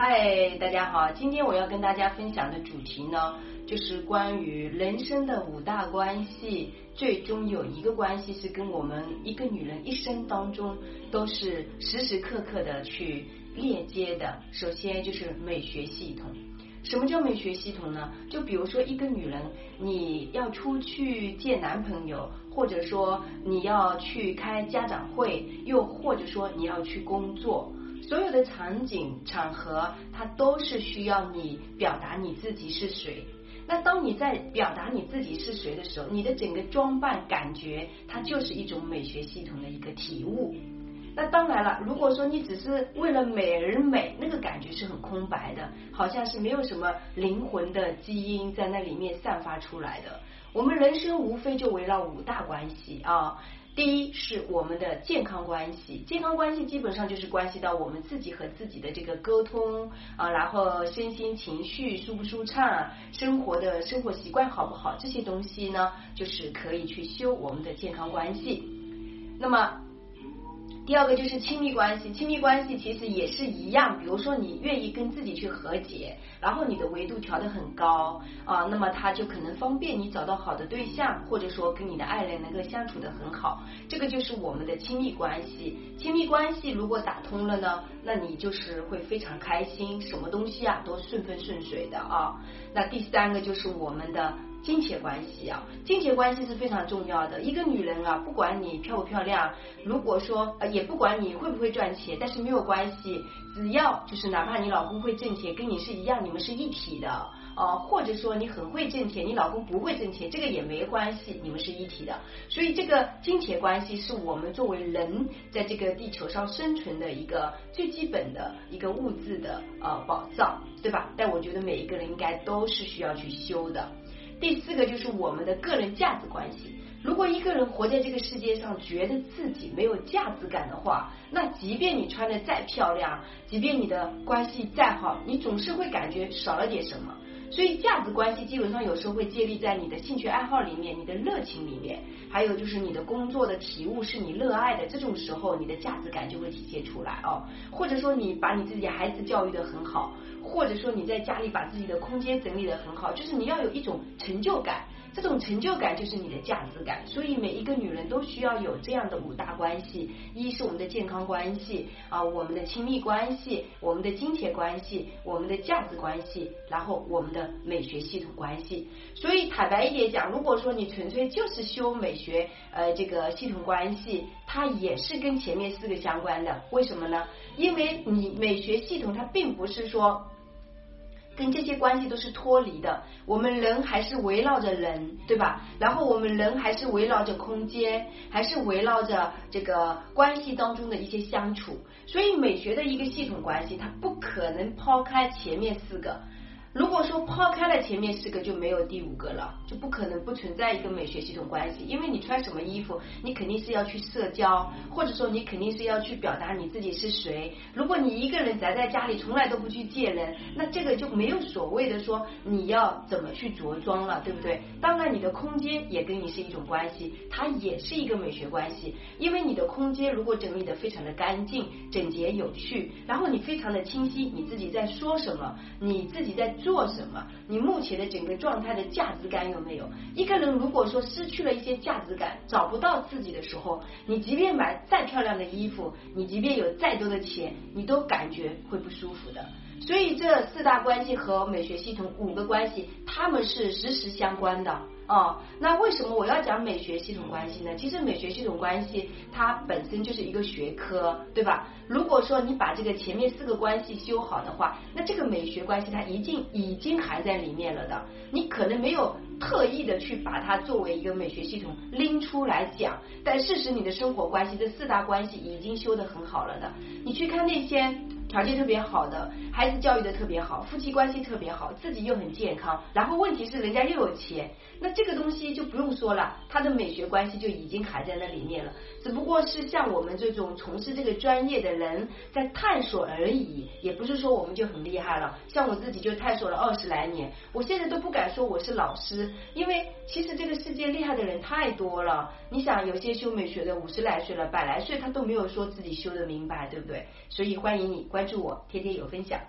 嗨，大家好，今天我要跟大家分享的主题呢，就是关于人生的五大关系，最终有一个关系是跟我们一个女人一生当中都是时时刻刻的去链接的。首先就是美学系统。什么叫美学系统呢？就比如说一个女人，你要出去见男朋友，或者说你要去开家长会，又或者说你要去工作。所有的场景场合，它都是需要你表达你自己是谁。那当你在表达你自己是谁的时候，你的整个装扮感觉，它就是一种美学系统的一个体悟。那当然了，如果说你只是为了美而美，那个感觉是很空白的，好像是没有什么灵魂的基因在那里面散发出来的。我们人生无非就围绕五大关系啊。第一是我们的健康关系，健康关系基本上就是关系到我们自己和自己的这个沟通啊，然后身心情绪舒不舒畅，生活的生活习惯好不好，这些东西呢，就是可以去修我们的健康关系。那么。第二个就是亲密关系，亲密关系其实也是一样。比如说你愿意跟自己去和解，然后你的维度调得很高啊，那么他就可能方便你找到好的对象，或者说跟你的爱人能够相处的很好。这个就是我们的亲密关系。亲密关系如果打通了呢，那你就是会非常开心，什么东西啊都顺风顺水的啊。那第三个就是我们的。金钱关系啊，金钱关系是非常重要的。一个女人啊，不管你漂不漂亮，如果说呃，也不管你会不会赚钱，但是没有关系，只要就是哪怕你老公会挣钱，跟你是一样，你们是一体的啊，或者说你很会挣钱，你老公不会挣钱，这个也没关系，你们是一体的。所以这个金钱关系是我们作为人在这个地球上生存的一个最基本的一个物质的呃保障，对吧？但我觉得每一个人应该都是需要去修的。第四个就是我们的个人价值关系。如果一个人活在这个世界上，觉得自己没有价值感的话，那即便你穿的再漂亮，即便你的关系再好，你总是会感觉少了点什么。所以价值关系基本上有时候会建立在你的兴趣爱好里面，你的热情里面，还有就是你的工作的体悟是你热爱的，这种时候你的价值感就会体现出来哦。或者说你把你自己孩子教育的很好。或者说你在家里把自己的空间整理的很好，就是你要有一种成就感，这种成就感就是你的价值感。所以每一个女人都需要有这样的五大关系：一是我们的健康关系啊，我们的亲密关系，我们的金钱关系，我们的价值关系，然后我们的美学系统关系。所以坦白一点讲，如果说你纯粹就是修美学呃这个系统关系，它也是跟前面四个相关的。为什么呢？因为你美学系统它并不是说。跟这些关系都是脱离的，我们人还是围绕着人，对吧？然后我们人还是围绕着空间，还是围绕着这个关系当中的一些相处。所以美学的一个系统关系，它不可能抛开前面四个。如果说抛开了前面四个，就没有第五个了，就不可能不存在一个美学系统关系。因为你穿什么衣服，你肯定是要去社交，或者说你肯定是要去表达你自己是谁。如果你一个人宅在家里，从来都不去见人，那这个就没有所谓的说你要怎么去着装了，对不对？当然，你的空间也跟你是一种关系，它也是一个美学关系。因为你的空间如果整理的非常的干净、整洁、有序，然后你非常的清晰，你自己在说什么，你自己在。做什么？你目前的整个状态的价值感有没有？一个人如果说失去了一些价值感，找不到自己的时候，你即便买再漂亮的衣服，你即便有再多的钱，你都感觉会不舒服的。所以这四大关系和美学系统五个关系，他们是实时相关的。哦，那为什么我要讲美学系统关系呢？其实美学系统关系它本身就是一个学科，对吧？如果说你把这个前面四个关系修好的话，那这个美学关系它已经已经含在里面了的。你可能没有特意的去把它作为一个美学系统拎出来讲，但事实你的生活关系这四大关系已经修得很好了的。你去看那些。条件特别好的孩子教育的特别好，夫妻关系特别好，自己又很健康，然后问题是人家又有钱，那这个东西就不用说了，他的美学关系就已经卡在那里面了，只不过是像我们这种从事这个专业的人在探索而已，也不是说我们就很厉害了。像我自己就探索了二十来年，我现在都不敢说我是老师，因为其实这个世界厉害的人太多了。你想，有些修美学的五十来岁了，百来岁他都没有说自己修的明白，对不对？所以欢迎你。关注我，天天有分享。